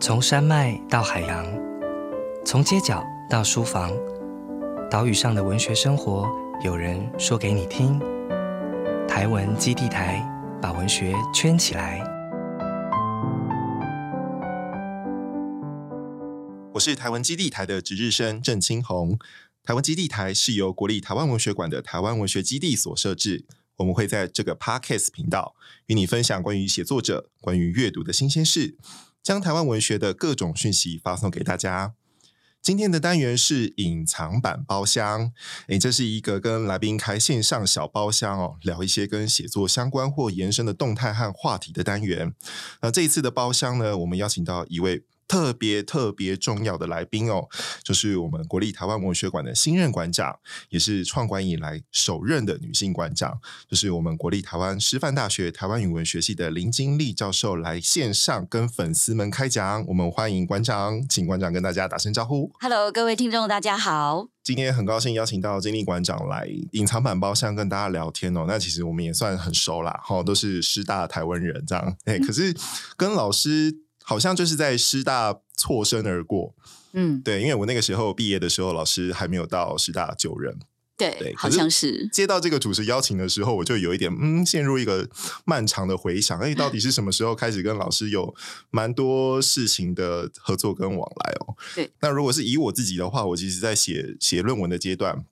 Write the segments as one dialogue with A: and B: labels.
A: 从山脉到海洋，从街角到书房，岛屿上的文学生活，有人说给你听。台文基地台把文学圈起来。
B: 我是台文基地台的值日生郑清红。台湾基地台是由国立台湾文学馆的台湾文学基地所设置。我们会在这个 Podcast 频道与你分享关于写作者、关于阅读的新鲜事。将台湾文学的各种讯息发送给大家。今天的单元是隐藏版包厢，诶，这是一个跟来宾开线上小包厢哦，聊一些跟写作相关或延伸的动态和话题的单元。那这一次的包厢呢，我们邀请到一位。特别特别重要的来宾哦，就是我们国立台湾文学馆的新任馆长，也是创馆以来首任的女性馆长，就是我们国立台湾师范大学台湾语文学系的林金丽教授来线上跟粉丝们开讲。我们欢迎馆长，请馆长跟大家打声招呼。
C: Hello，各位听众，大家好。
B: 今天很高兴邀请到金丽馆长来隐藏版包厢跟大家聊天哦。那其实我们也算很熟啦，哈，都是师大台湾人这样。哎，可是跟老师。好像就是在师大错身而过，嗯，对，因为我那个时候毕业的时候，老师还没有到师大就任，
C: 对，好像是。
B: 接到这个主持邀请的时候，我就有一点嗯，陷入一个漫长的回想，哎，到底是什么时候开始跟老师有蛮多事情的合作跟往来哦？
C: 对，
B: 那如果是以我自己的话，我其实在写写论文的阶段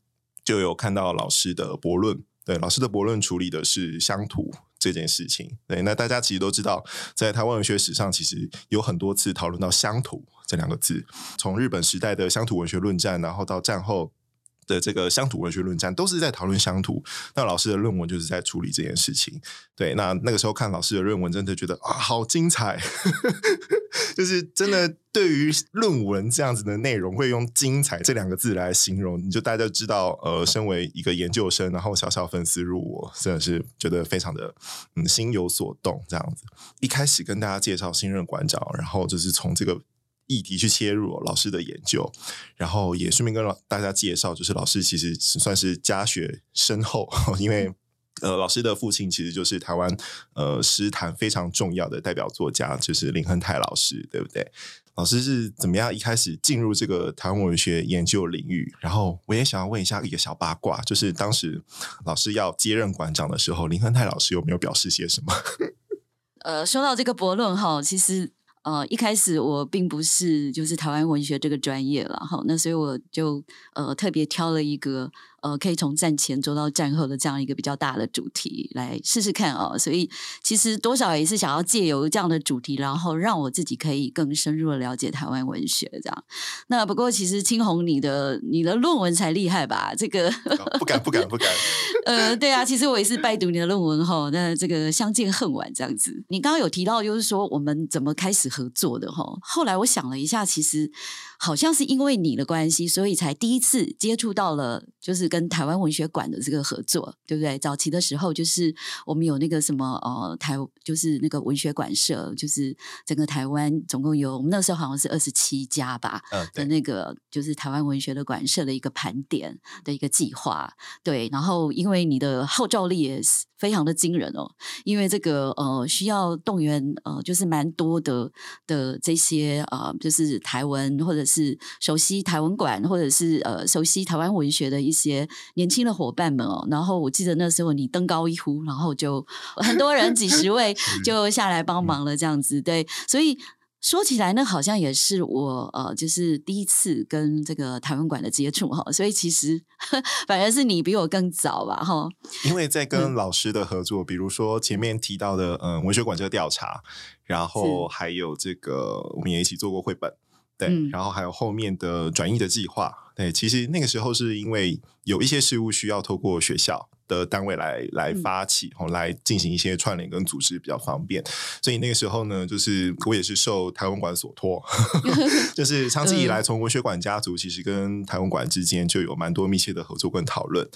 B: 就有看到老师的博论，对，老师的博论处理的是乡土。这件事情，对，那大家其实都知道，在台湾文学史上，其实有很多次讨论到乡土这两个字，从日本时代的乡土文学论战，然后到战后。的这个乡土文学论战都是在讨论乡土，那老师的论文就是在处理这件事情。对，那那个时候看老师的论文，真的觉得啊，好精彩，就是真的对于论文这样子的内容，会用“精彩”这两个字来形容，你就大家知道，呃，身为一个研究生，然后小小粉丝入我，真的是觉得非常的嗯心有所动。这样子，一开始跟大家介绍新任馆长，然后就是从这个。议题去切入老师的研究，然后也顺便跟大家介绍，就是老师其实算是家学深厚，因为呃，老师的父亲其实就是台湾呃诗坛非常重要的代表作家，就是林亨泰老师，对不对？老师是怎么样一开始进入这个台湾文学研究领域？然后我也想要问一下一个小八卦，就是当时老师要接任馆长的时候，林亨泰老师有没有表示些什么？
C: 呃，说到这个博论哈，其实。呃，一开始我并不是就是台湾文学这个专业了哈，那所以我就呃特别挑了一个。呃，可以从战前走到战后的这样一个比较大的主题来试试看哦，所以其实多少也是想要借由这样的主题，然后让我自己可以更深入的了解台湾文学这样。那不过其实青红你的你的论文才厉害吧？这个
B: 不敢不敢 不敢。
C: 呃，对啊，其实我也是拜读你的论文哈。那这个相见恨晚这样子。你刚刚有提到就是说我们怎么开始合作的哈？后来我想了一下，其实。好像是因为你的关系，所以才第一次接触到了，就是跟台湾文学馆的这个合作，对不对？早期的时候，就是我们有那个什么呃台，就是那个文学馆社，就是整个台湾总共有，我们那时候好像是二十七家吧，的那个就是台湾文学的馆社的一个盘点的一个计划，对。然后因为你的号召力也是非常的惊人哦，因为这个呃需要动员呃就是蛮多的的这些呃就是台文或者是熟悉台湾馆，或者是呃熟悉台湾文学的一些年轻的伙伴们哦。然后我记得那时候你登高一呼，然后就很多人几十位 就下来帮忙了，这样子对。所以说起来，那好像也是我呃，就是第一次跟这个台湾馆的接触哈。所以其实 反而是你比我更早吧哈。
B: 因为在跟老师的合作，比如说前面提到的嗯文学馆这个调查，然后还有这个我们也一起做过绘本。对，然后还有后面的转译的计划。对，其实那个时候是因为有一些事物需要透过学校的单位来来发起，哦来进行一些串联跟组织比较方便。所以那个时候呢，就是我也是受台湾馆所托，就是长期以来从文学馆家族，其实跟台湾馆之间就有蛮多密切的合作跟讨论。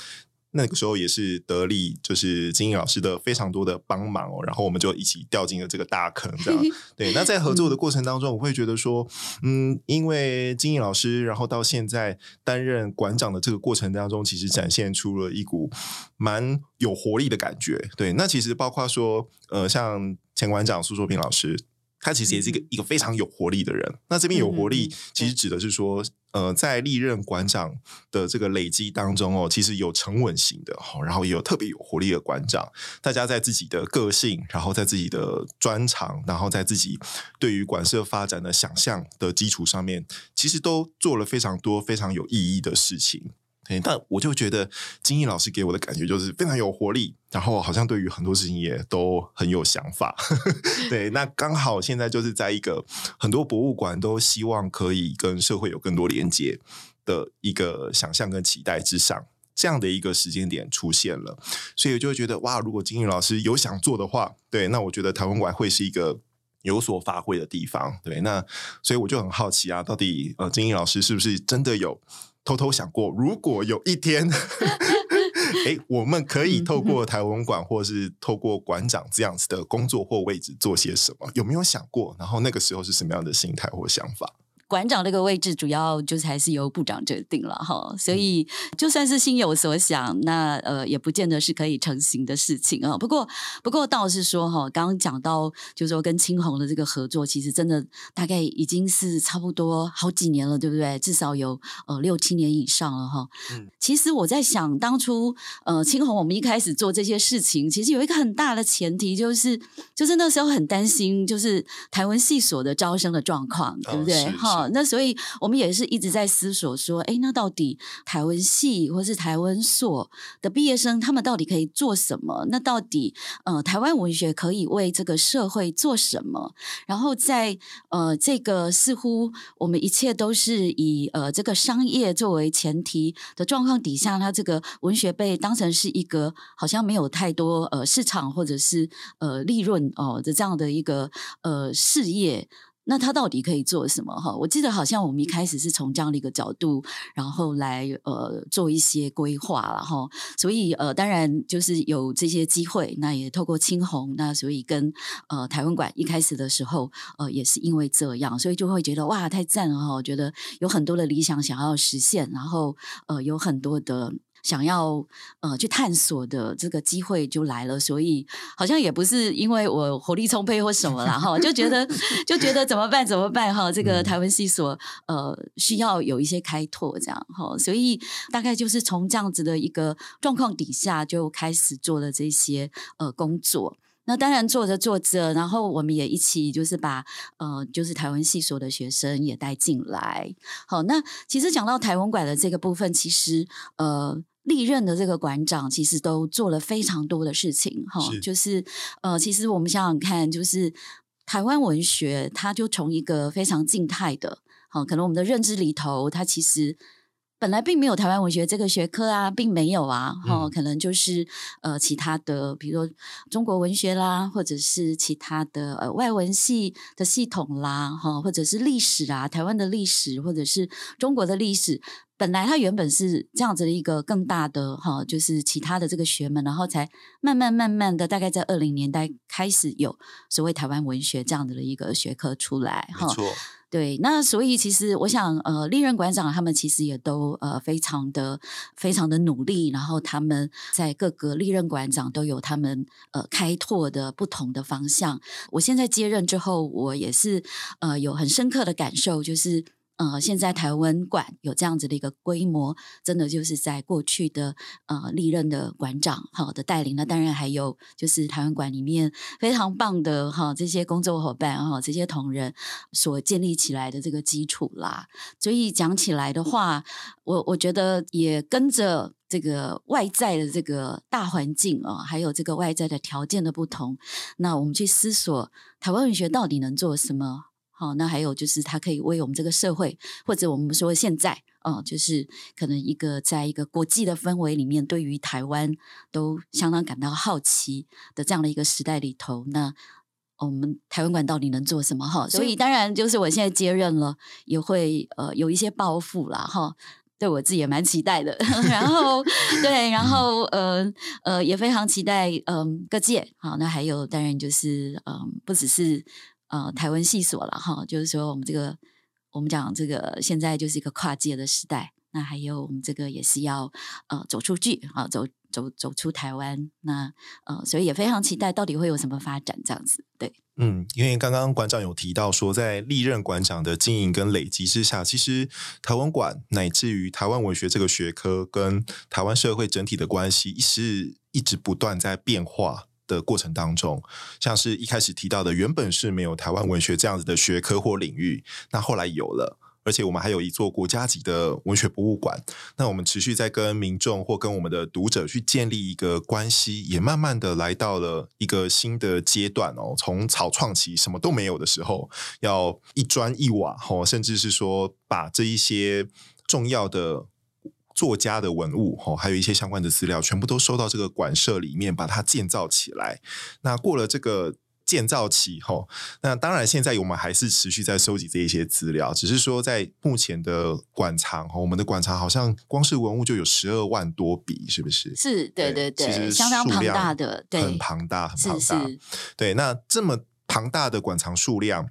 B: 那个时候也是得力，就是金英老师的非常多的帮忙哦，然后我们就一起掉进了这个大坑，这样 对。那在合作的过程当中，我会觉得说，嗯，因为金英老师，然后到现在担任馆长的这个过程当中，其实展现出了一股蛮有活力的感觉。对，那其实包括说，呃，像前馆长苏作平老师。他其实也是一个一个非常有活力的人。那这边有活力，其实指的是说。呃，在历任馆长的这个累积当中哦，其实有沉稳型的哈，然后也有特别有活力的馆长。大家在自己的个性，然后在自己的专长，然后在自己对于馆舍发展的想象的基础上面，其实都做了非常多非常有意义的事情。但我就觉得金毅老师给我的感觉就是非常有活力，然后好像对于很多事情也都很有想法。对，那刚好现在就是在一个很多博物馆都希望可以跟社会有更多连接的一个想象跟期待之上，这样的一个时间点出现了，所以我就会觉得哇，如果金毅老师有想做的话，对，那我觉得台湾馆会是一个有所发挥的地方。对，那所以我就很好奇啊，到底呃金毅老师是不是真的有？偷偷想过，如果有一天，哎，我们可以透过台文馆，或是透过馆长这样子的工作或位置做些什么？有没有想过？然后那个时候是什么样的心态或想法？
C: 馆长这个位置主要就是还是由部长决定了哈，所以就算是心有所想，那呃也不见得是可以成型的事情啊。不过不过倒是说哈，刚刚讲到就是说跟青红的这个合作，其实真的大概已经是差不多好几年了，对不对？至少有呃六七年以上了哈。嗯，其实我在想，当初呃青红我们一开始做这些事情，其实有一个很大的前提，就是就是那时候很担心，就是台湾系所的招生的状况，对不对？哈。那所以我们也是一直在思索说，哎，那到底台湾系或是台湾所的毕业生，他们到底可以做什么？那到底呃，台湾文学可以为这个社会做什么？然后在呃这个似乎我们一切都是以呃这个商业作为前提的状况底下，它这个文学被当成是一个好像没有太多呃市场或者是呃利润哦的这样的一个呃事业。那他到底可以做什么？哈，我记得好像我们一开始是从这样的一个角度，然后来呃做一些规划了哈。所以呃，当然就是有这些机会，那也透过青红，那所以跟呃台湾馆一开始的时候，呃也是因为这样，所以就会觉得哇太赞了哈！我觉得有很多的理想想要实现，然后呃有很多的。想要呃去探索的这个机会就来了，所以好像也不是因为我活力充沛或什么啦哈，就觉得就觉得怎么办怎么办哈，这个台湾系所呃需要有一些开拓这样哈，所以大概就是从这样子的一个状况底下就开始做了这些呃工作。那当然做着做着，然后我们也一起就是把呃就是台湾系所的学生也带进来。好，那其实讲到台湾馆的这个部分，其实呃。历任的这个馆长其实都做了非常多的事情，哈，就是呃，其实我们想想看，就是台湾文学，它就从一个非常静态的，好，可能我们的认知里头，它其实本来并没有台湾文学这个学科啊，并没有啊，哈，可能就是呃其他的，比如说中国文学啦，或者是其他的呃外文系的系统啦，哈，或者是历史啊，台湾的历史，或者是中国的历史。本来它原本是这样子的一个更大的哈，就是其他的这个学门，然后才慢慢慢慢的，大概在二零年代开始有所谓台湾文学这样子的一个学科出来
B: 哈。错，
C: 对，那所以其实我想，呃，历任馆长他们其实也都呃非常的非常的努力，然后他们在各个历任馆长都有他们呃开拓的不同的方向。我现在接任之后，我也是呃有很深刻的感受，就是。呃，现在台湾馆有这样子的一个规模，真的就是在过去的呃历任的馆长好的带领，那当然还有就是台湾馆里面非常棒的哈这些工作伙伴哈这些同仁所建立起来的这个基础啦。所以讲起来的话，我我觉得也跟着这个外在的这个大环境啊，还有这个外在的条件的不同，那我们去思索台湾文学到底能做什么。好，那还有就是，它可以为我们这个社会，或者我们说现在，嗯，就是可能一个在一个国际的氛围里面，对于台湾都相当感到好奇的这样的一个时代里头，那我们台湾馆到底能做什么？哈，所以当然就是我现在接任了，也会呃有一些抱负啦，哈，对我自己也蛮期待的。然后对，然后呃呃也非常期待，嗯，各界好，那还有当然就是嗯，不只是。呃，台湾系所了哈，就是说我们这个，我们讲这个现在就是一个跨界的时代，那还有我们这个也是要呃走出去啊，走走走出台湾，那呃，所以也非常期待到底会有什么发展这样子，对。
B: 嗯，因为刚刚馆长有提到说，在历任馆长的经营跟累积之下，其实台湾馆乃至于台湾文学这个学科跟台湾社会整体的关系，是一直不断在变化的过程当中。像是一开始提到的，原本是没有台湾文学这样子的学科或领域，那后来有了。而且我们还有一座国家级的文学博物馆，那我们持续在跟民众或跟我们的读者去建立一个关系，也慢慢的来到了一个新的阶段哦。从草创期什么都没有的时候，要一砖一瓦哦，甚至是说把这一些重要的作家的文物哦，还有一些相关的资料，全部都收到这个馆舍里面，把它建造起来。那过了这个。建造期后，那当然现在我们还是持续在收集这一些资料，只是说在目前的馆藏哈，我们的馆藏好像光是文物就有十二万多笔，是不是？
C: 是，对对对，
B: 其实
C: 相当庞大的，对，
B: 很庞大，很庞
C: 大。
B: 对，那这么庞大的馆藏数量。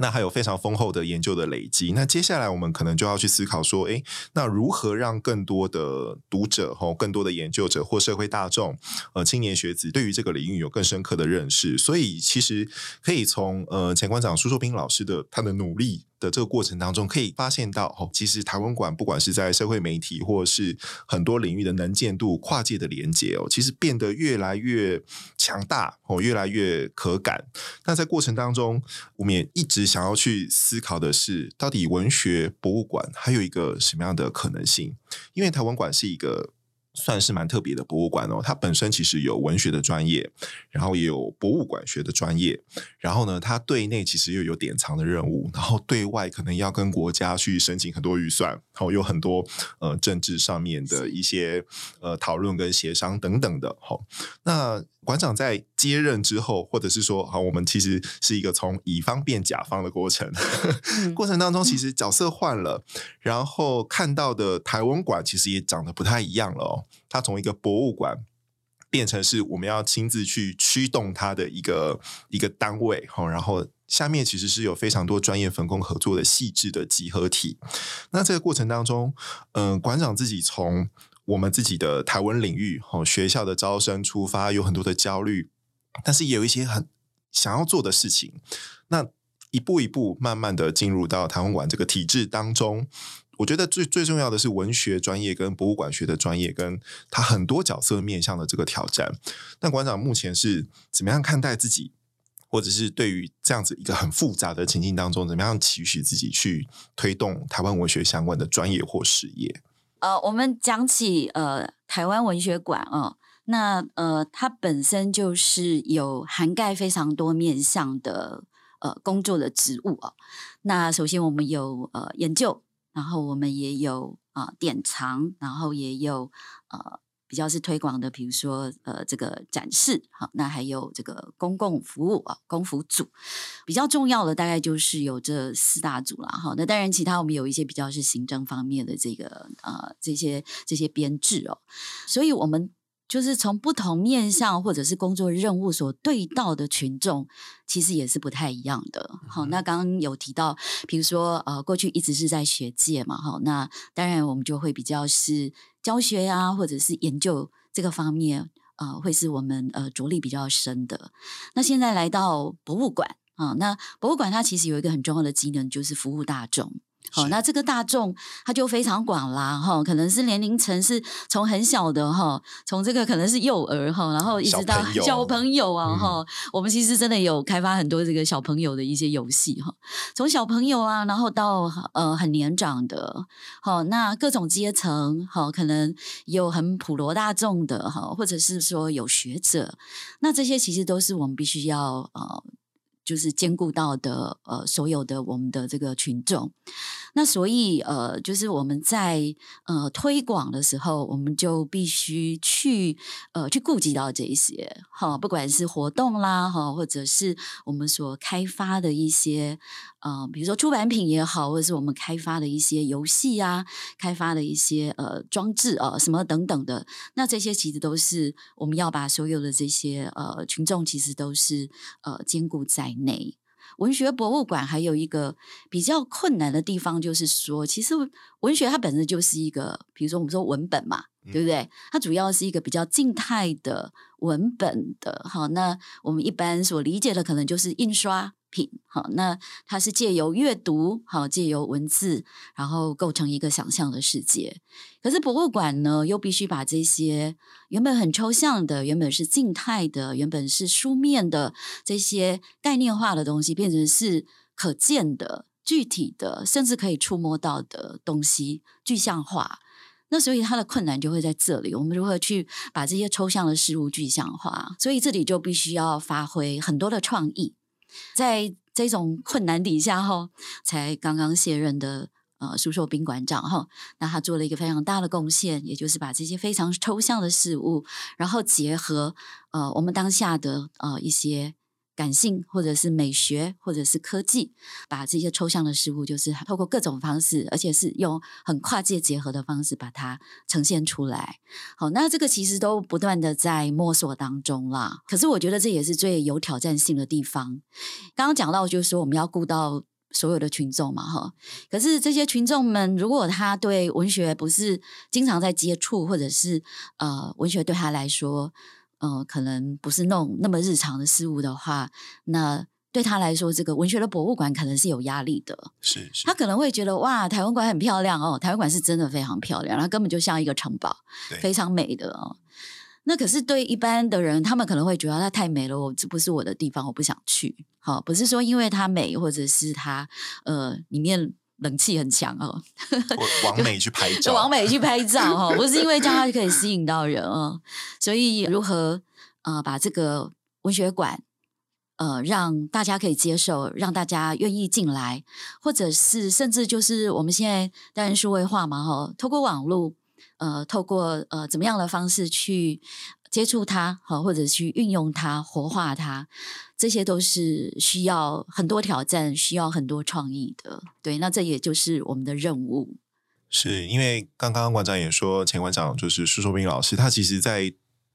B: 那还有非常丰厚的研究的累积。那接下来我们可能就要去思考说，哎，那如何让更多的读者、吼更多的研究者或社会大众、呃青年学子对于这个领域有更深刻的认识？所以其实可以从呃前馆长苏硕斌老师的他的努力。的这个过程当中，可以发现到哦，其实台湾馆不管是在社会媒体，或是很多领域的能见度、跨界的连接哦，其实变得越来越强大哦，越来越可感。那在过程当中，我们也一直想要去思考的是，到底文学博物馆还有一个什么样的可能性？因为台湾馆是一个。算是蛮特别的博物馆哦，它本身其实有文学的专业，然后也有博物馆学的专业，然后呢，它对内其实又有典藏的任务，然后对外可能要跟国家去申请很多预算，然后有很多呃政治上面的一些呃讨论跟协商等等的。好，那。馆长在接任之后，或者是说，好，我们其实是一个从乙方变甲方的过程。过程当中，其实角色换了，然后看到的台湾馆其实也长得不太一样了哦。它从一个博物馆变成是我们要亲自去驱动它的一个一个单位哈。然后下面其实是有非常多专业分工合作的细致的集合体。那这个过程当中，嗯，馆长自己从。我们自己的台湾领域，哦，学校的招生出发有很多的焦虑，但是也有一些很想要做的事情。那一步一步慢慢的进入到台湾馆这个体制当中，我觉得最最重要的是文学专业跟博物馆学的专业，跟他很多角色面向的这个挑战。那馆长目前是怎么样看待自己，或者是对于这样子一个很复杂的情境当中，怎么样期许自己去推动台湾文学相关的专业或事业？
C: 呃，我们讲起呃台湾文学馆啊，那呃它本身就是有涵盖非常多面向的呃工作的职务啊。那首先我们有呃研究，然后我们也有啊典藏，然后也有呃。比较是推广的，比如说呃，这个展示好，那还有这个公共服务啊，公服组比较重要的大概就是有这四大组了好。那当然，其他我们有一些比较是行政方面的这个呃这些这些编制哦，所以我们。就是从不同面向或者是工作任务所对到的群众，其实也是不太一样的。好，那刚刚有提到，比如说呃，过去一直是在学界嘛，哈，那当然我们就会比较是教学呀，或者是研究这个方面，呃，会是我们呃着力比较深的。那现在来到博物馆啊，那博物馆它其实有一个很重要的机能，就是服务大众。好，那这个大众他就非常广啦，哈，可能是年龄层是从很小的哈，从这个可能是幼儿哈，然后一直到小朋友。啊哈，我们其实真的有开发很多这个小朋友的一些游戏哈，从小朋友啊，然后到呃很年长的，好，那各种阶层好，可能有很普罗大众的哈，或者是说有学者，那这些其实都是我们必须要呃。就是兼顾到的呃，所有的我们的这个群众，那所以呃，就是我们在呃推广的时候，我们就必须去呃去顾及到这一些哈，不管是活动啦哈，或者是我们所开发的一些呃，比如说出版品也好，或者是我们开发的一些游戏啊，开发的一些呃装置啊什么等等的，那这些其实都是我们要把所有的这些呃群众，其实都是呃兼顾在。内，文学博物馆还有一个比较困难的地方，就是说，其实文学它本身就是一个，比如说我们说文本嘛，对不对？它主要是一个比较静态的文本的。好，那我们一般所理解的可能就是印刷。品好，那它是借由阅读，好借由文字，然后构成一个想象的世界。可是博物馆呢，又必须把这些原本很抽象的、原本是静态的、原本是书面的这些概念化的东西，变成是可见的、具体的，甚至可以触摸到的东西，具象化。那所以它的困难就会在这里，我们如何去把这些抽象的事物具象化？所以这里就必须要发挥很多的创意。在这种困难底下，哈，才刚刚卸任的呃，苏硕宾馆长，哈，那他做了一个非常大的贡献，也就是把这些非常抽象的事物，然后结合呃，我们当下的呃一些。感性，或者是美学，或者是科技，把这些抽象的事物，就是透过各种方式，而且是用很跨界结合的方式，把它呈现出来。好，那这个其实都不断的在摸索当中啦。可是我觉得这也是最有挑战性的地方。刚刚讲到，就是说我们要顾到所有的群众嘛，哈。可是这些群众们，如果他对文学不是经常在接触，或者是呃，文学对他来说，呃，可能不是弄那么日常的事物的话，那对他来说，这个文学的博物馆可能是有压力的。
B: 是是，
C: 他可能会觉得哇，台湾馆很漂亮哦，台湾馆是真的非常漂亮，它根本就像一个城堡，非常美的哦。那可是对一般的人，他们可能会觉得它太美了，我这不是我的地方，我不想去。好，不是说因为它美，或者是它呃里面。冷气很强哦，
B: 往 美去拍照，
C: 往美去拍照哦，不是因为这样它就可以吸引到人哦。所以如何呃把这个文学馆呃让大家可以接受，让大家愿意进来，或者是甚至就是我们现在当然数位化嘛哈，透过网络呃透过呃怎么样的方式去。接触它，好，或者去运用它、活化它，这些都是需要很多挑战、需要很多创意的。对，那这也就是我们的任务。
B: 是因为刚刚馆长也说，前馆长就是苏硕斌老师，他其实在。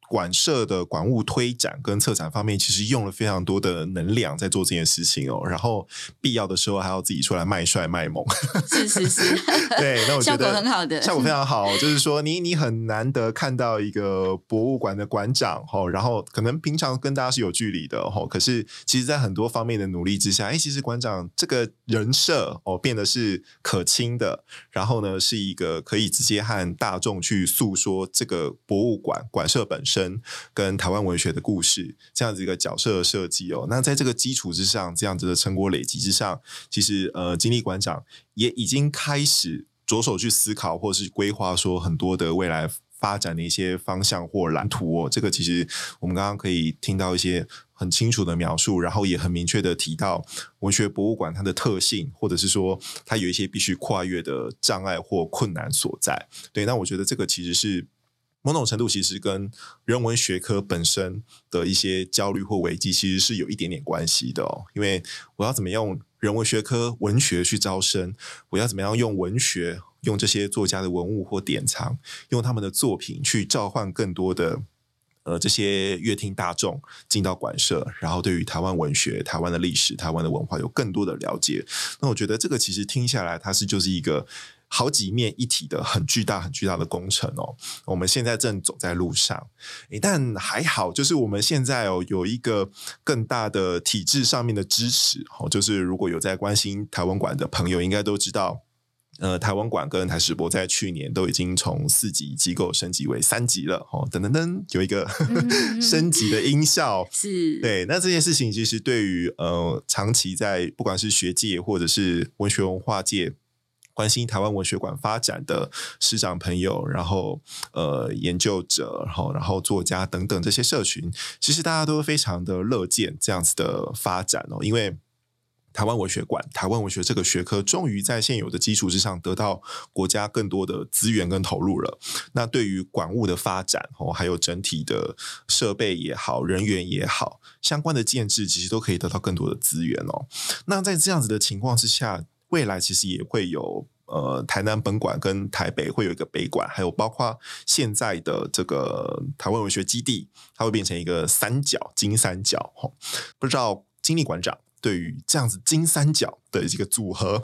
B: 馆舍的馆务推展跟策展方面，其实用了非常多的能量在做这件事情哦。然后必要的时候还要自己出来卖帅卖萌，
C: 是是是，
B: 对，那我觉得
C: 效果很好的，
B: 效果非常好。就是说，你你很难得看到一个博物馆的馆长哦，然后可能平常跟大家是有距离的哦，可是其实在很多方面的努力之下，哎，其实馆长这个人设哦变得是可亲的，然后呢是一个可以直接和大众去诉说这个博物馆馆舍本身。生跟台湾文学的故事这样子一个角色的设计哦，那在这个基础之上，这样子的成果累积之上，其实呃，金立馆长也已经开始着手去思考或是规划，说很多的未来发展的一些方向或蓝图哦。这个其实我们刚刚可以听到一些很清楚的描述，然后也很明确的提到文学博物馆它的特性，或者是说它有一些必须跨越的障碍或困难所在。对，那我觉得这个其实是。某种程度其实跟人文学科本身的一些焦虑或危机其实是有一点点关系的哦。因为我要怎么用人文学科文学去招生？我要怎么样用文学、用这些作家的文物或典藏，用他们的作品去召唤更多的呃这些乐听大众进到馆舍，然后对于台湾文学、台湾的历史、台湾的文化有更多的了解。那我觉得这个其实听下来，它是就是一个。好几面一体的很巨大、很巨大的工程哦，我们现在正走在路上，但还好，就是我们现在哦有一个更大的体制上面的支持哦，就是如果有在关心台湾馆的朋友，应该都知道，呃，台湾馆跟台史博在去年都已经从四级机构升级为三级了哦，等等等，有一个 升级的音效，
C: 是
B: 对。那这件事情其实对于呃长期在不管是学界或者是文学文化界。关心台湾文学馆发展的师长朋友，然后呃研究者，然后然后作家等等这些社群，其实大家都非常的乐见这样子的发展哦，因为台湾文学馆、台湾文学这个学科终于在现有的基础之上得到国家更多的资源跟投入了。那对于馆务的发展哦，还有整体的设备也好、人员也好，相关的建制其实都可以得到更多的资源哦。那在这样子的情况之下。未来其实也会有呃台南本馆跟台北会有一个北馆，还有包括现在的这个台湾文学基地，它会变成一个三角金三角哈。不知道金立馆长对于这样子金三角的这个组合，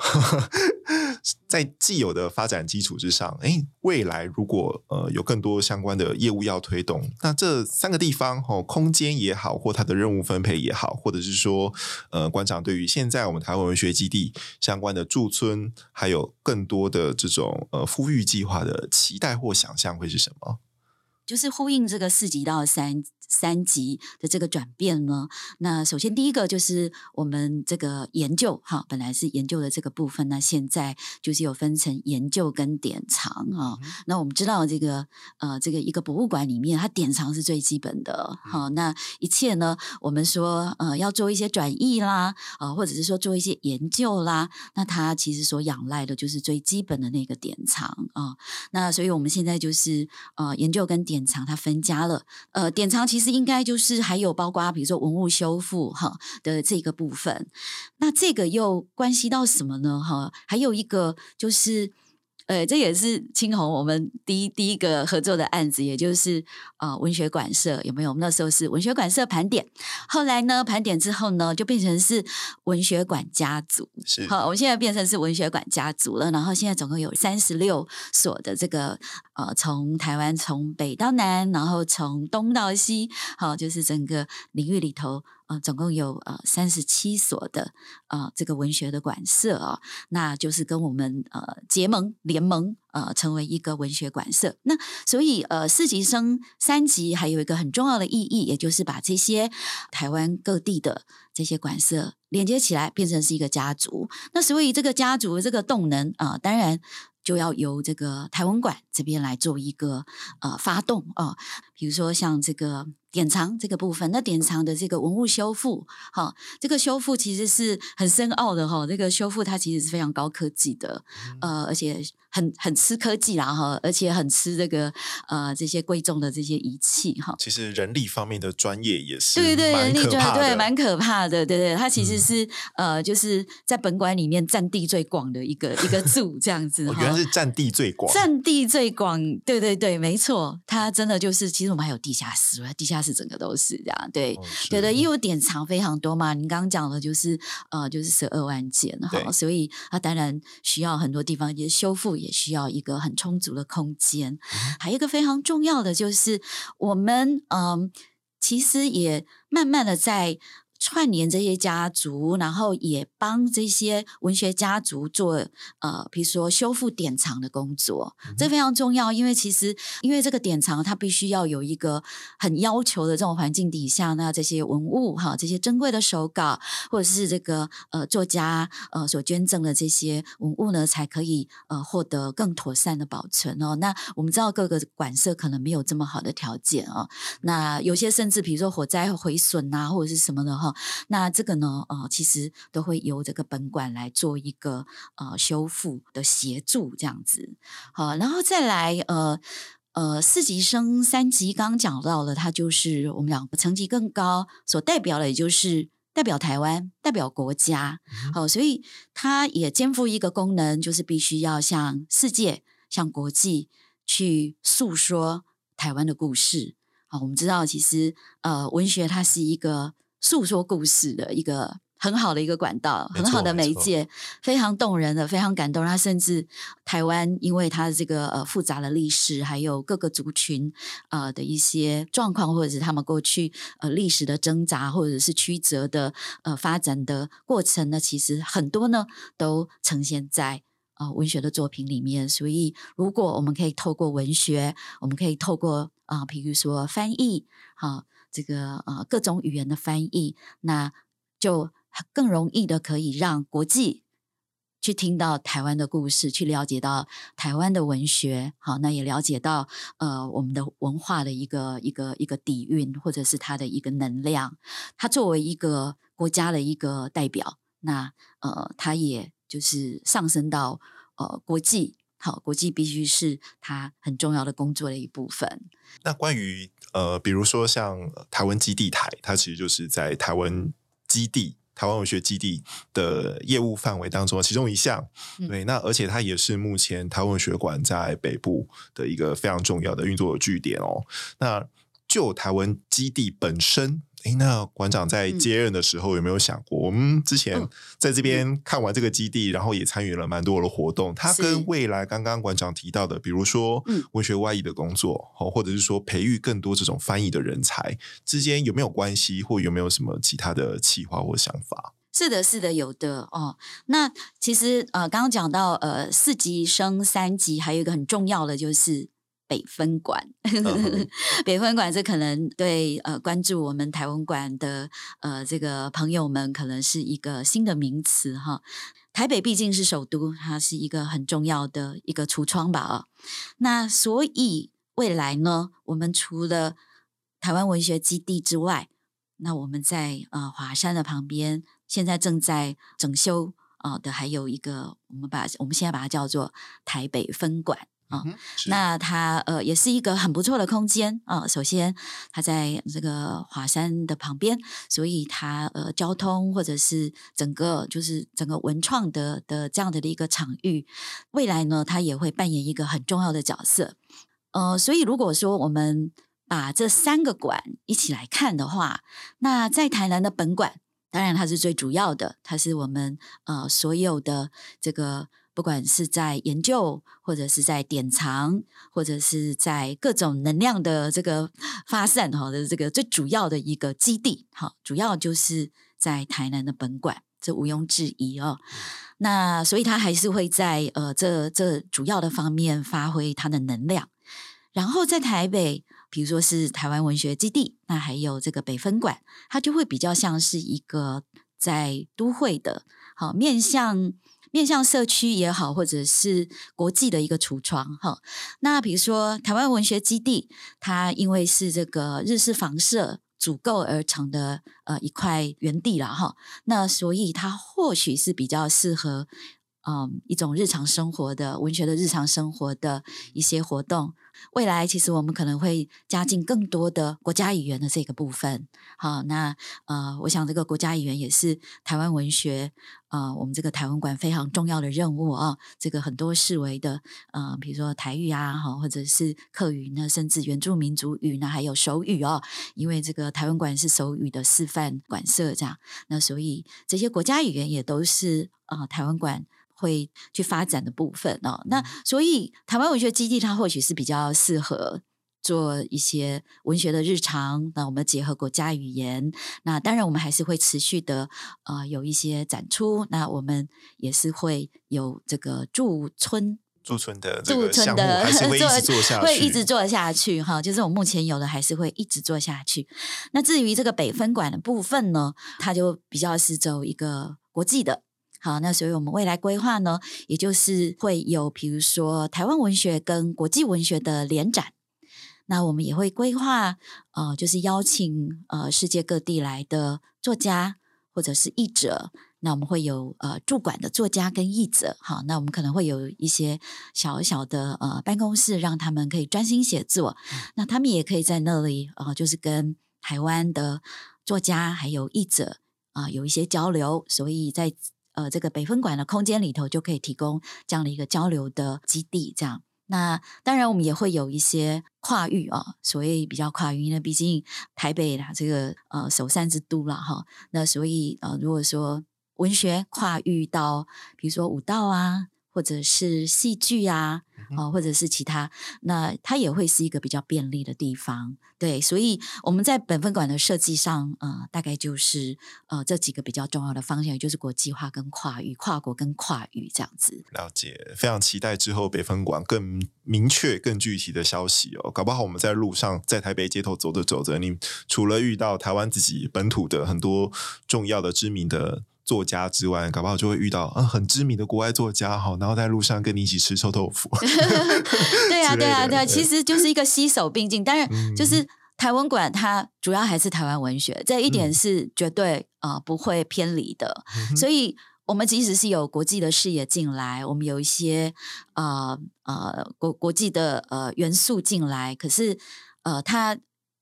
B: 在既有的发展基础之上，哎，未来如果呃有更多相关的业务要推动，那这三个地方哦，空间也好，或它的任务分配也好，或者是说呃馆长对于现在我们台湾文学基地相关的驻村，还有更多的这种呃呼吁计划的期待或想象会是什么？
C: 就是呼应这个四级到三三级的这个转变呢。那首先第一个就是我们这个研究哈，本来是研究的这个部分，那现在就是有分成研究跟典藏啊。那我们知道这个呃，这个一个博物馆里面，它典藏是最基本的哈。那一切呢，我们说呃要做一些转译啦，啊，或者是说做一些研究啦，那它其实所仰赖的就是最基本的那个典藏啊。那所以我们现在就是呃研究跟典典藏它分家了，呃，典藏其实应该就是还有包括比如说文物修复哈的这个部分，那这个又关系到什么呢？哈，还有一个就是。呃，这也是青红我们第一第一个合作的案子，也就是啊文学馆社有没有？我们那时候是文学馆社盘点，后来呢盘点之后呢，就变成是文学馆家族。
B: 是
C: 好，我们现在变成是文学馆家族了。然后现在总共有三十六所的这个呃，从台湾从北到南，然后从东到西，好，就是整个领域里头。呃，总共有呃三十七所的呃这个文学的馆舍啊，那就是跟我们呃结盟联盟呃成为一个文学馆舍。那所以呃四级升三级还有一个很重要的意义，也就是把这些台湾各地的这些馆舍连接起来，变成是一个家族。那所以这个家族这个动能啊，当然就要由这个台湾馆这边来做一个呃发动啊，比如说像这个。典藏这个部分，那典藏的这个文物修复，哈，这个修复其实是很深奥的哈。这个修复它其实是非常高科技的，呃，而且很很吃科技啦哈，而且很吃这个呃这些贵重的这些仪器哈。
B: 其实人力方面的专业也是
C: 对对人力
B: 专
C: 对蛮可怕的，对对，它其实是呃就是在本馆里面占地最广的一个一个 柱这样子。
B: 原来是占地最广，
C: 占地最广，对对对，没错，它真的就是其实我们还有地下室，地下。室整个都是这样，对对的，因为典藏非常多嘛。您刚刚讲的就是呃，就是十二万件哈，所以它当然需要很多地方也修复，也需要一个很充足的空间。还有一个非常重要的就是，我们嗯，其实也慢慢的在。串联这些家族，然后也帮这些文学家族做呃，比如说修复典藏的工作，这非常重要。因为其实，因为这个典藏它必须要有一个很要求的这种环境底下，那这些文物哈，这些珍贵的手稿，或者是这个呃作家呃所捐赠的这些文物呢，才可以呃获得更妥善的保存哦。那我们知道各个馆舍可能没有这么好的条件哦，那有些甚至比如说火灾毁损啊，或者是什么的哈。那这个呢，呃，其实都会由这个本馆来做一个呃修复的协助，这样子。好，然后再来，呃呃，四级升三级，刚刚讲到了，它就是我们两个层级更高，所代表的也就是代表台湾，代表国家。好，所以它也肩负一个功能，就是必须要向世界、向国际去诉说台湾的故事。好，我们知道，其实呃，文学它是一个。诉说故事的一个很好的一个管道，很好的媒介，非常动人的，非常感动。他甚至台湾，因为他的这个呃复杂的历史，还有各个族群呃的一些状况，或者是他们过去呃历史的挣扎，或者是曲折的呃发展的过程呢，其实很多呢都呈现在啊文学的作品里面。所以，如果我们可以透过文学，我们可以透过啊，比如说翻译，好。这个呃各种语言的翻译，那就更容易的可以让国际去听到台湾的故事，去了解到台湾的文学，好，那也了解到呃我们的文化的一个一个一个底蕴，或者是它的一个能量。它作为一个国家的一个代表，那呃，它也就是上升到呃国际。好，国际必须是它很重要的工作的一部分。
B: 那关于呃，比如说像台湾基地台，它其实就是在台湾基地、台湾文学基地的业务范围当中其中一项。对，那而且它也是目前台湾文学馆在北部的一个非常重要的运作的据点哦。那就台湾基地本身，诶，那馆长在
C: 嗯
B: 接任的时候有没有想过，我们之前
C: 嗯
B: 在这边看完这个基地，然后也参与了蛮多的活动，它跟未来刚刚馆长提到的，比如说
C: 嗯
B: 文学外译的工作，哦，或者是说培育更多这种翻译的人才之间有没有关系，或有没有什么其他的企划或想法？
C: 是的，是的，有的哦。那其实呃，刚刚讲到呃，四级升三级，还有一个很重要的就是北分馆。
B: 嗯
C: 北分馆这可能对呃关注我们台湾馆的呃这个朋友们，可能是一个新的名词哈。台北毕竟是首都，它是一个很重要的一个橱窗吧啊。那所以未来呢，我们除了台湾文学基地之外，那我们在呃华山的旁边，现在正在整修啊、呃的，还有一个我们把我们现在把它叫做台北分馆啊。
B: 嗯
C: 那它呃也是一个很不错的空间啊、首先，它在这个华山的旁边，所以它呃交通或者是整个就是整个文创的的这样的一个场域，未来呢，它也会扮演一个很重要的角色。呃，所以如果说我们把这三个馆一起来看的话，那在台南的本馆，当然它是最主要的，它是我们呃所有的这个。不管是在研究，或者是在典藏，或者是在各种能量的这个发散哈的这个最主要的一个基地，好，主要就是在台南的本馆，这毋庸置疑哦。那所以他还是会在呃这这主要的方面发挥他的能量。然后在台北，比如说是台湾文学基地，那还有这个北分馆，它就会比较像是一个在都会的，好面向面向社区也好，或者是国际的一个橱窗哈。那比如说台湾文学基地，它因为是这个日式房舍组构而成的呃一块园地了哈，那所以它或许是比较适合。嗯，一种日常生活的文学的日常生活的一些活动，未来其实我们可能会加进更多的国家语言的这个部分。好，那呃，我想这个国家语言也是台湾文学呃，我们这个台湾馆非常重要的任务啊。这个很多视为的呃，比如说台语啊，哈，或者是客语呢，甚至原住民族语呢，还有手语哦。因为这个台湾馆是手语的示范馆舍，这样，那所以这些国家语言也都是呃台湾馆。会去发展的部分哦，那所以台湾文学基地它或许是比较适合做一些文学的日常。那我们结合国家语言，那当然我们还是会持续的呃有一些展出。那我们也是会有这个驻村
B: 驻村的这
C: 驻村的
B: 还是会 一直做下去，
C: 会一直做下去哈。就是我目前有的还是会一直做下去。那至于这个北分馆的部分呢，它就比较是走一个国际的。好，那所以我们未来规划呢，也就是会有比如说台湾文学跟国际文学的联展。那我们也会规划，呃，就是邀请呃世界各地来的作家或者是译者。那我们会有呃驻馆的作家跟译者，好，那我们可能会有一些小小的呃办公室，让他们可以专心写作。那他们也可以在那里呃，就是跟台湾的作家还有译者啊、有一些交流，所以在呃这个北分馆的空间里头就可以提供这样的一个交流的基地，这样。那当然，我们也会有一些跨域啊，所谓比较跨域，因为毕竟台北啦，这个呃首善之都了哈。那所以呃，如果说文学跨域到，比如说舞蹈啊，或者是戏剧啊，哦，或者是其他，那它也会是一个比较便利的地方。对，所以我们在本分馆的设计上，呃，大概就是呃这几个比较重要的方向，也就是国际化跟跨域、跨国跟跨域这样子。
B: 了解，非常期待之后北分馆更明确、更具体的消息哦。搞不好我们在路上，在台北街头走着走着，你除了遇到台湾自己本土的很多重要的知名的作家之外，搞不好就会遇到嗯很知名的国外作家哈，然后在路上跟你一起吃臭豆腐。
C: 对啊，对啊，对啊，其实就是一个携手并进。当然，就是台湾馆它主要还是台湾文学，这一点
B: 嗯
C: 是绝对呃不会偏离的。所以，我们即使是有国际的视野进来，我们有一些呃呃国国际的呃元素进来，可是呃它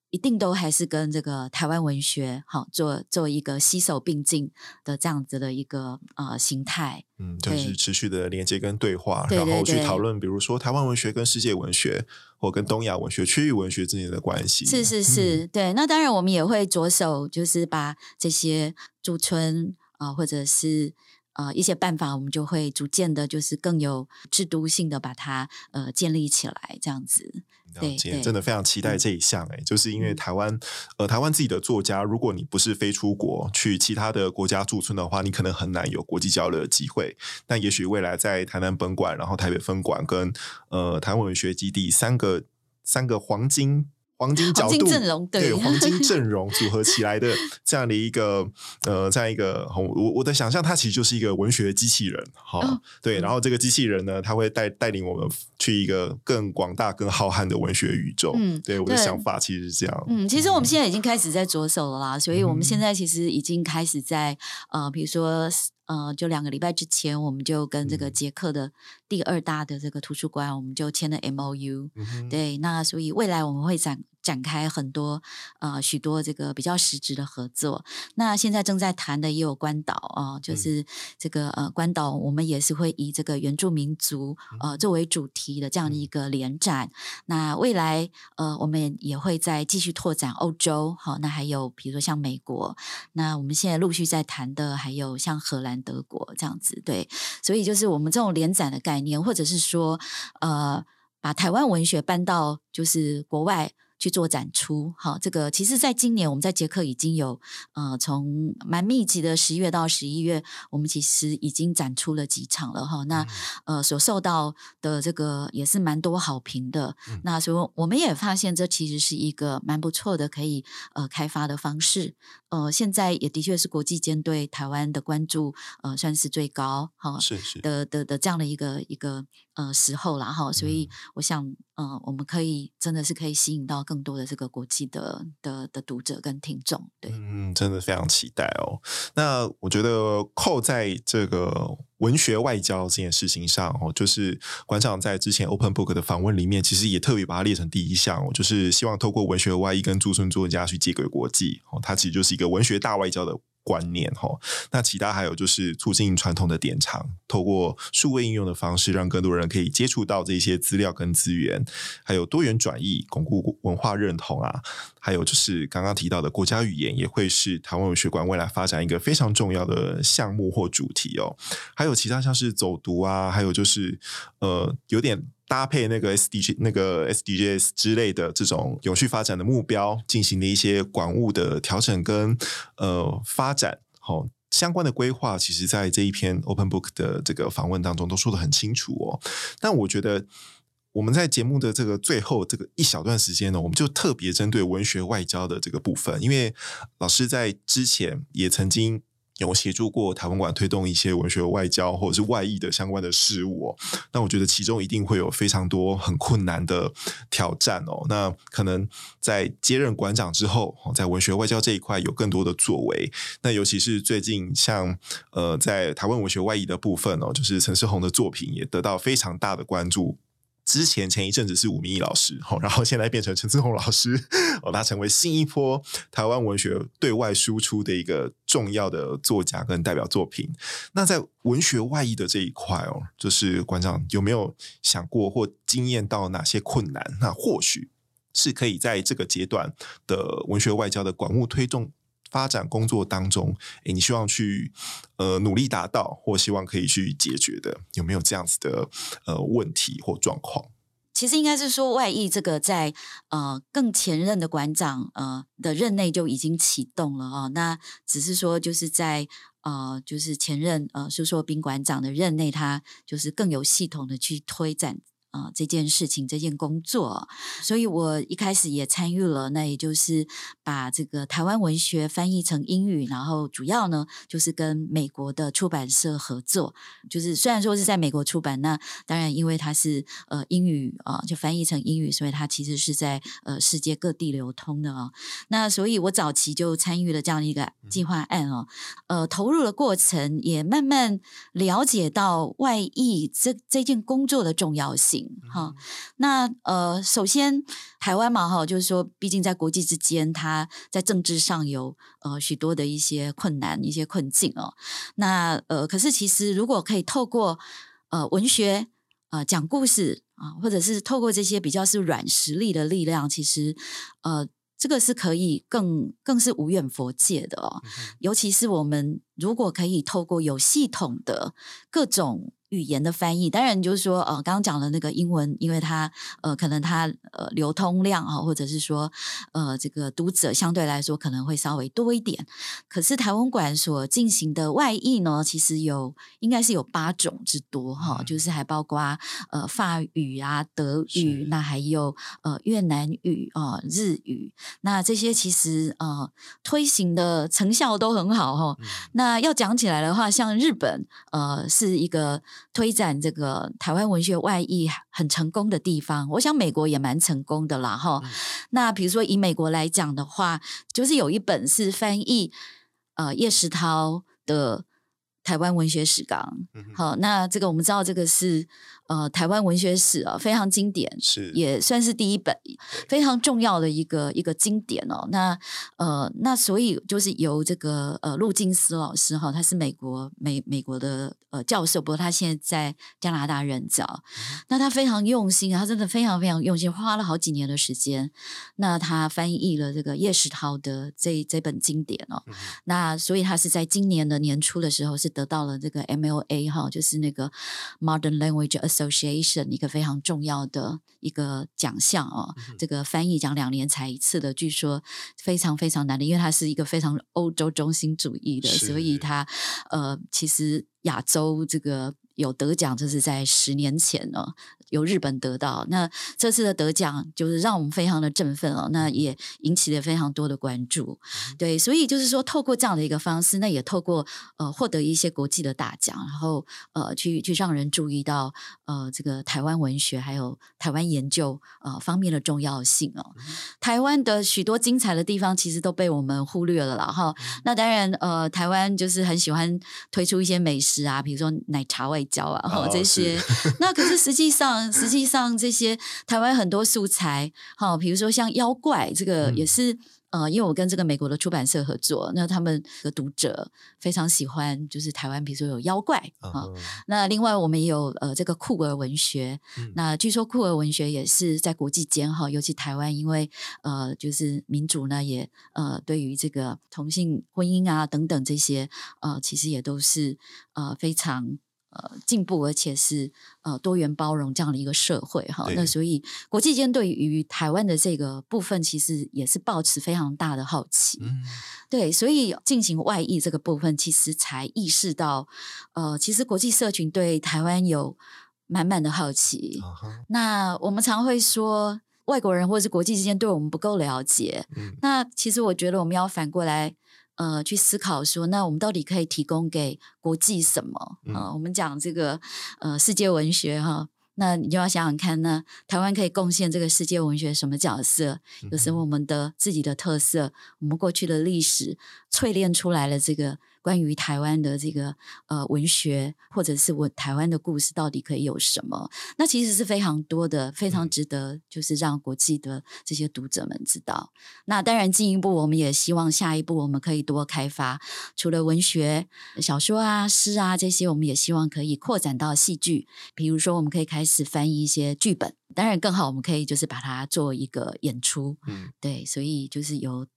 C: 一定都还是跟这个台湾文学好做做一个携手并进的这样子的一个呃形态。
B: 嗯，就是持续的连接跟对话，
C: 对对
B: 然后去
C: 对
B: 讨论，比如说台湾文学跟世界文学，或跟东亚文学、区域文学之间的关系。
C: 是是是，对。那当然，我们也会着手，就是把这些驻村啊、或者是呃一些办法，我们就会逐渐的，就是更有制度性的把它呃建立起来，这样子。
B: 了解，
C: 对对
B: 真的非常期待这一项哎、就是因为台湾呃台湾自己的作家，如果你不是飞出国去其他的国家驻村的话，你可能很难有国际交流的机会。但也许未来在台南本馆、然后台北分馆跟呃台湾文学基地三个三个黄金。黄金角度
C: 阵容对
B: 对黄金 阵容组合起来的这样的一个呃，这样一个我我的想象，它其实就是一个文学机器人，哈、
C: 哦
B: 对，然后这个机器人呢，它会带带领我们去一个更广大、更浩瀚的文学宇宙。
C: 嗯
B: 对我的想法其实是这样。
C: 嗯，其实我们现在已经开始在着手了啦，所以我们
B: 嗯
C: 现在其实已经开始在呃，比如说呃，就两个礼拜之前，我们就跟这个
B: 嗯
C: 捷克的第二大的这个图书馆，我们就签了 M O U。
B: 嗯，
C: 对，那所以未来我们会展展开很多呃许多这个比较实质的合作。那现在正在谈的也有关岛啊、就
B: 嗯
C: 是这个呃关岛，我们也是会以这个原住民族
B: 嗯
C: 呃作为主题的这样的一个联展。那未来呃我们也会再继续拓展欧洲，好，那还有比如说像美国，那我们现在陆续在谈的还有像荷兰、德国这样子，对，所以就是我们这种联展的概念，或者是说呃把台湾文学搬到就是国外。去做展出，好，这个其实，在今年我们在捷克已经有，呃，从蛮密集的十一月到十一月，我们其实已经展出了几场了哈。那呃，所受到的这个也是蛮多好评的。
B: 嗯
C: 那所以我们也发现，这其实是一个蛮不错的可以呃开发的方式。呃，现在也的确是国际间对台湾的关注，呃，算是最高哈。
B: 是是，
C: 的的的这样的一个一个呃时候啦哈，所以我想呃我们可以真的是可以吸引到更多的这个国际的的的读者跟听众，对，
B: 嗯，真的非常期待哦。那我觉得扣在这个文学外交这件事情上哦，就是馆长在之前 Open Book 的访问里面，其实也特别把它列成第一项哦，就是希望透过文学外译跟驻村作家去接轨国际哦，它其实就是一个文学大外交的。观念哈，那其他还有就是促进传统的典藏，透过数位应用的方式，让更多人可以接触到这些资料跟资源，还有多元转译，巩固文化认同啊，还有就是刚刚提到的国家语言，也会是台湾文学馆未来发展一个非常重要的项目或主题哦。还有其他像是走读啊，还有就是呃有点。搭配那个 SDG、那个 SDGs 之类的这种永续发展的目标，进行的一些管务的调整跟呃发展，好、相关的规划，其实在这一篇 Open Book 的这个访问当中都说的很清楚哦。但我觉得我们在节目的这个最后这个一小段时间呢，我们就特别针对文学外交的这个部分，因为老师在之前也曾经。有协助过台湾馆推动一些文学外交或者是外译的相关的事务哦，那我觉得其中一定会有非常多很困难的挑战哦。那可能在接任馆长之后，在文学外交这一块有更多的作为。那尤其是最近像呃，在台湾文学外译的部分哦，就是陈世宏的作品也得到非常大的关注。之前前一阵子是吴明义老师，哦，然后现在变成陈志宏老师，哦，他成为新一波台湾文学对外输出的一个重要的作家跟代表作品。那在文学外译的这一块哦，就是馆长有没有想过或经验到哪些困难？那或许是可以在这个阶段的文学外交的管务推动。发展工作当中，诶，你希望去呃努力达到，或希望可以去解决的，有没有这样子的呃问题或状况？
C: 其实应该是说外溢这个在呃更前任的馆长呃的任内就已经启动了哦，那只是说就是在呃就是前任呃苏硕宾馆长的任内，他就是更有系统的去推展。啊、这件事情这件工作，所以我一开始也参与了。那也就是把这个台湾文学翻译成英语，然后主要呢就是跟美国的出版社合作。就是虽然说是在美国出版，那当然因为它是呃英语啊、就翻译成英语，所以它其实是在呃世界各地流通的哦。那所以我早期就参与了这样的一个计划案哦，呃，投入的过程也慢慢了解到外译这这件工作的重要性。情哈。那呃，首先台湾嘛哈，就是说，毕竟在国际之间，它在政治上有呃许多的一些困难、一些困境哦。那呃，可是其实如果可以透过呃文学呃讲故事啊，或者是透过这些比较是软实力的力量，其实呃。这个是可以更更是无远佛界的哦，尤其是我们如果可以透过有系统的各种。语言的翻译，当然就是说，呃，刚刚讲的那个英文，因为它呃，可能它呃流通量啊，或者是说呃，这个读者相对来说可能会稍微多一点。可是台湾馆所进行的外译呢，其实有应该是有八种之多哈，就是还包括呃法语啊、德语，那还有呃越南语啊、日语，那这些其实呃推行的成效都很好哈。那要讲起来的话，像日本呃是一个。推展这个台湾文学外译很成功的地方，我想美国也蛮成功的啦，哈。那比如说以美国来讲的话，就是有一本是翻译呃叶石涛的台湾文学史纲，好，那这个我们知道这个是。呃，台湾文学史啊，非常经典，
B: 是
C: 也算是第一本非常重要的一个一个经典哦。那呃，那所以就是由这个呃陆金思老师哈，他是美国美美国的呃教授，不过他现在在加拿大任教。那他非常用心啊，他真的非常非常用心，花了好几年的时间。那他翻译了这个叶石涛的这这本经典哦。那所以他是在今年的年初的时候是得到了这个 MLA 哈，就是那个 Modern Language。Association 一个非常重要的一个奖项哦，这个翻译奖两年才一次的，据说非常非常难的，因为它是一个非常欧洲中心主义的，所以它呃，其实亚洲这个。有得奖，这是在十年前呢，由日本得到。那这次的得奖就是让我们非常的振奋哦，那也引起了非常多的关注。对，所以就是说，透过这样的一个方式，那也透过呃获得一些国际的大奖，然后呃去去让人注意到呃这个台湾文学还有台湾研究呃方面的重要性哦。台湾的许多精彩的地方其实都被我们忽略了了哈。那当然呃，台湾就是很喜欢推出一些美食啊，比如说奶茶外交啊，哈这些，那可是实际上，实际上这些台湾很多素材，哈，比如说像妖怪，这个也是呃，因为我跟这个美国的出版社合作，那他们的读者非常喜欢，就是台湾，比如说有妖怪啊。那另外我们也有呃这个酷儿文学，那据说酷儿文学也是在国际间哈，尤其台湾，因为呃就是民主呢，也呃对于这个同性婚姻啊等等这些呃，其实也都是呃非常。呃，进步而且是呃多元包容这样的一个社会哈，那所以国际间对于台湾的这个部分，其实也是抱持非常大的好奇。嗯，对，所以进行外溢这个部分，其实才意识到，呃，其实国际社群对台湾有满满的好奇。那我们常会说，外国人或者是国际之间对我们不够了解。嗯，那其实我觉得我们要反过来。呃，去思考说，那我们到底可以提供给国际什么啊？我们讲这个呃世界文学哈，那你就要想想看，那台湾可以贡献这个世界文学什么角色？有什么我们的自己的特色？我们过去的历史淬炼出来了这个。关于台湾的这个呃文学，或者是我台湾的故事，到底可以有什么？那其实是非常多的，非常值得，就是让国际的这些读者们知道。那当然，进一步我们也希望下一步我们可以多开发，除了文学、小说啊、诗啊这些，我们也希望可以扩展到戏剧。比如说，我们可以开始翻译一些剧本，当然更好，我们可以就是把它做一个演出。嗯，对，所以就是有。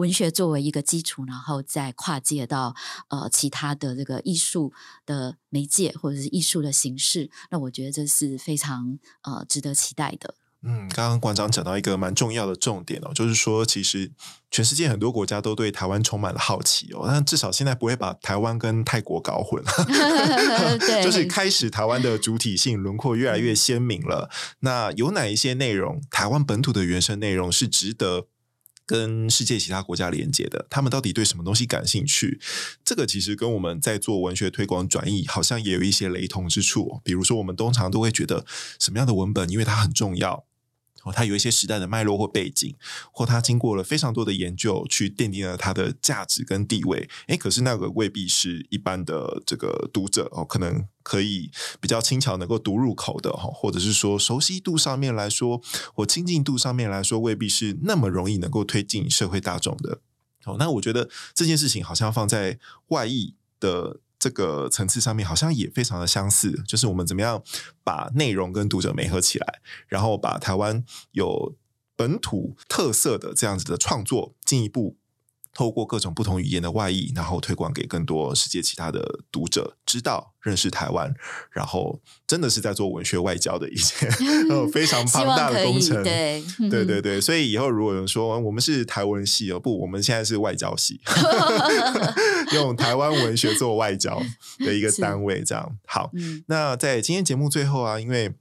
C: 文学作为一个基础，然后再跨界到呃其他的这个艺术的媒介或者是艺术的形式，那我觉得这是非常呃值得期待的。
B: 嗯，刚刚馆长讲到一个蛮重要的重点哦，就是说其实全世界很多国家都对台湾充满了好奇哦，但至少现在不会把台湾跟泰国搞混，就是开始台湾的主体性轮廓越来越鲜明了。那有哪一些内容，台湾本土的原生内容是值得？跟世界其他国家连接的，他们到底对什么东西感兴趣？这个其实跟我们在做文学推广转译，好像也有一些雷同之处。比如说，我们通常都会觉得什么样的文本，因为它很重要，哦，它有一些时代的脉络或背景，或它经过了非常多的研究，去奠定了它的价值跟地位。诶，可是那个未必是一般的这个读者哦，可能可以比较轻巧能够读入口的哈，或者是说熟悉度上面来说，或亲近度上面来说，未必是那么容易能够推进社会大众的。哦，那我觉得这件事情好像放在外译的。这个层次上面好像也非常的相似，就是我们怎么样把内容跟读者媒合起来，然后把台湾有本土特色的这样子的创作进一步。透过各种不同语言的外译，然后推广给更多世界其他的读者知道、认识台湾，然后真的是在做文学外交的一件 非常庞大的工程。
C: 对，
B: 对对 对，所以以后如果有人说我们是台文系哦，不，我们现在是外交系，用台湾文学做外交的一个单位，这样好。那在今天节目最后啊，因为。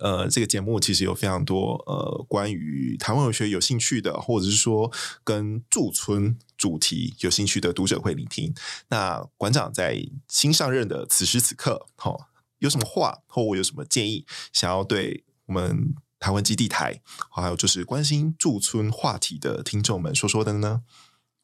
B: 呃，这个节目其实有非常多呃关于台湾文学有兴趣的，或者是说跟驻村主题有兴趣的读者会聆听。那馆长在新上任的此时此刻，哈，有什么话或我有什么建议，想要对我们台湾基地台，还有就是关心驻村话题的听众们说说的呢？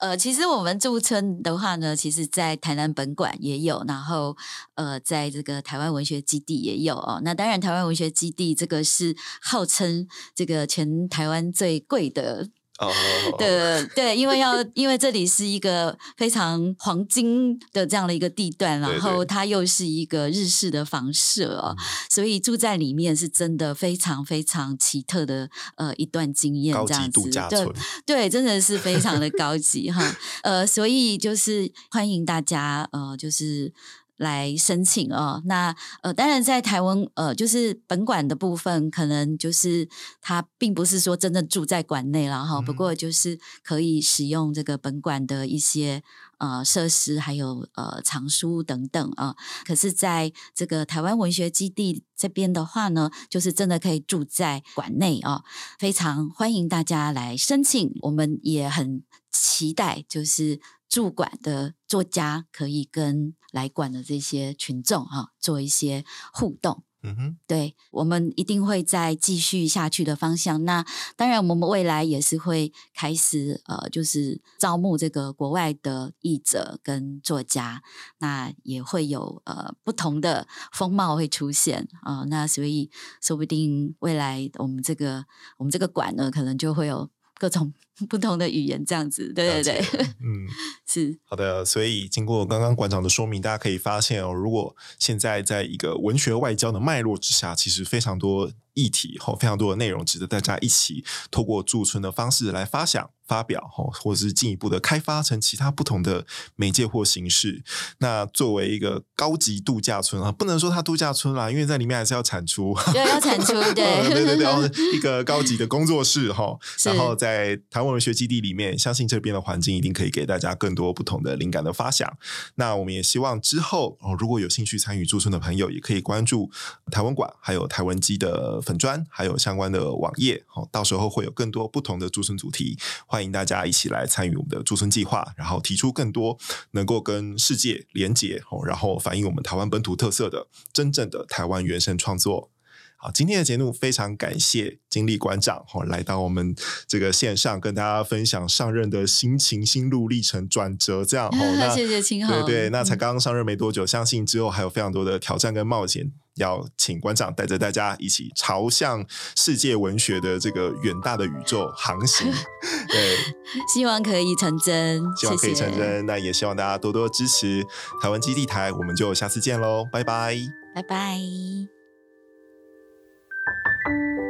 C: 呃，其实我们驻村的话呢，其实，在台南本馆也有，然后呃，在这个台湾文学基地也有哦。那当然，台湾文学基地这个是号称这个全台湾最贵的。的对，因为要因为这里是一个非常黄金的这样的一个地段，然后它又是一个日式的房舍哦，所以住在里面是真的非常非常奇特的呃一段经验，这样子对对，真的是非常的高级哈。呃，所以就是欢迎大家呃就是。来申请哦，那呃，当然在台湾呃，就是本馆的部分，可能就是他并不是说真的住在馆内了哈，不过就是可以使用这个本馆的一些呃设施，还有呃藏书等等啊。可是在这个台湾文学基地这边的话呢，就是真的可以住在馆内啊，非常欢迎大家来申请，我们也很期待就是。驻馆的作家可以跟来馆的这些群众哈做一些互动，嗯哼，对我们一定会在继续下去的方向。那当然，我们未来也是会开始呃，就是招募这个国外的译者跟作家，那也会有呃不同的风貌会出现啊。那所以说不定未来我们这个我们这个馆呢，可能就会有。各种不同的语言，这样子，对对对，嗯，是
B: 好的。所以经过刚刚馆长的说明，大家可以发现哦，如果现在在一个文学外交的脉络之下，其实非常多。议题和，非常多的内容值得大家一起透过驻村的方式来发想、发表哈，或者是进一步的开发成其他不同的媒介或形式。那作为一个高级度假村啊，不能说它度假村啦，因为在里面还是要产出，
C: 对，要产出，对，
B: 对 对对，一个高级的工作室哈。然后在台湾文学基地里面，相信这边的环境一定可以给大家更多不同的灵感的发想。那我们也希望之后哦，如果有兴趣参与驻村的朋友，也可以关注台湾馆还有台湾基的。粉砖还有相关的网页，好，到时候会有更多不同的驻村主题，欢迎欢迎大家一起来参与我们的驻村计划，然后提出更多能够跟世界连结，然后反映我们台湾本土特色的真正的台湾原生创作。好，今天的节目非常感谢金立馆长哦，来到我们这个线上跟大家分享上任的心情、心路历程、转折，这样哦。
C: 那谢谢青
B: 豪，对对，那才刚刚上任没多久，相信之后还有非常多的挑战跟冒险，要请馆长带着大家一起朝向世界文学的这个远大的宇宙航行。对，
C: 希望可以成真，
B: 希望可以成真。那也希望大家多多支持台湾基地台，我们就下次见喽，拜拜，
C: 拜拜。thank you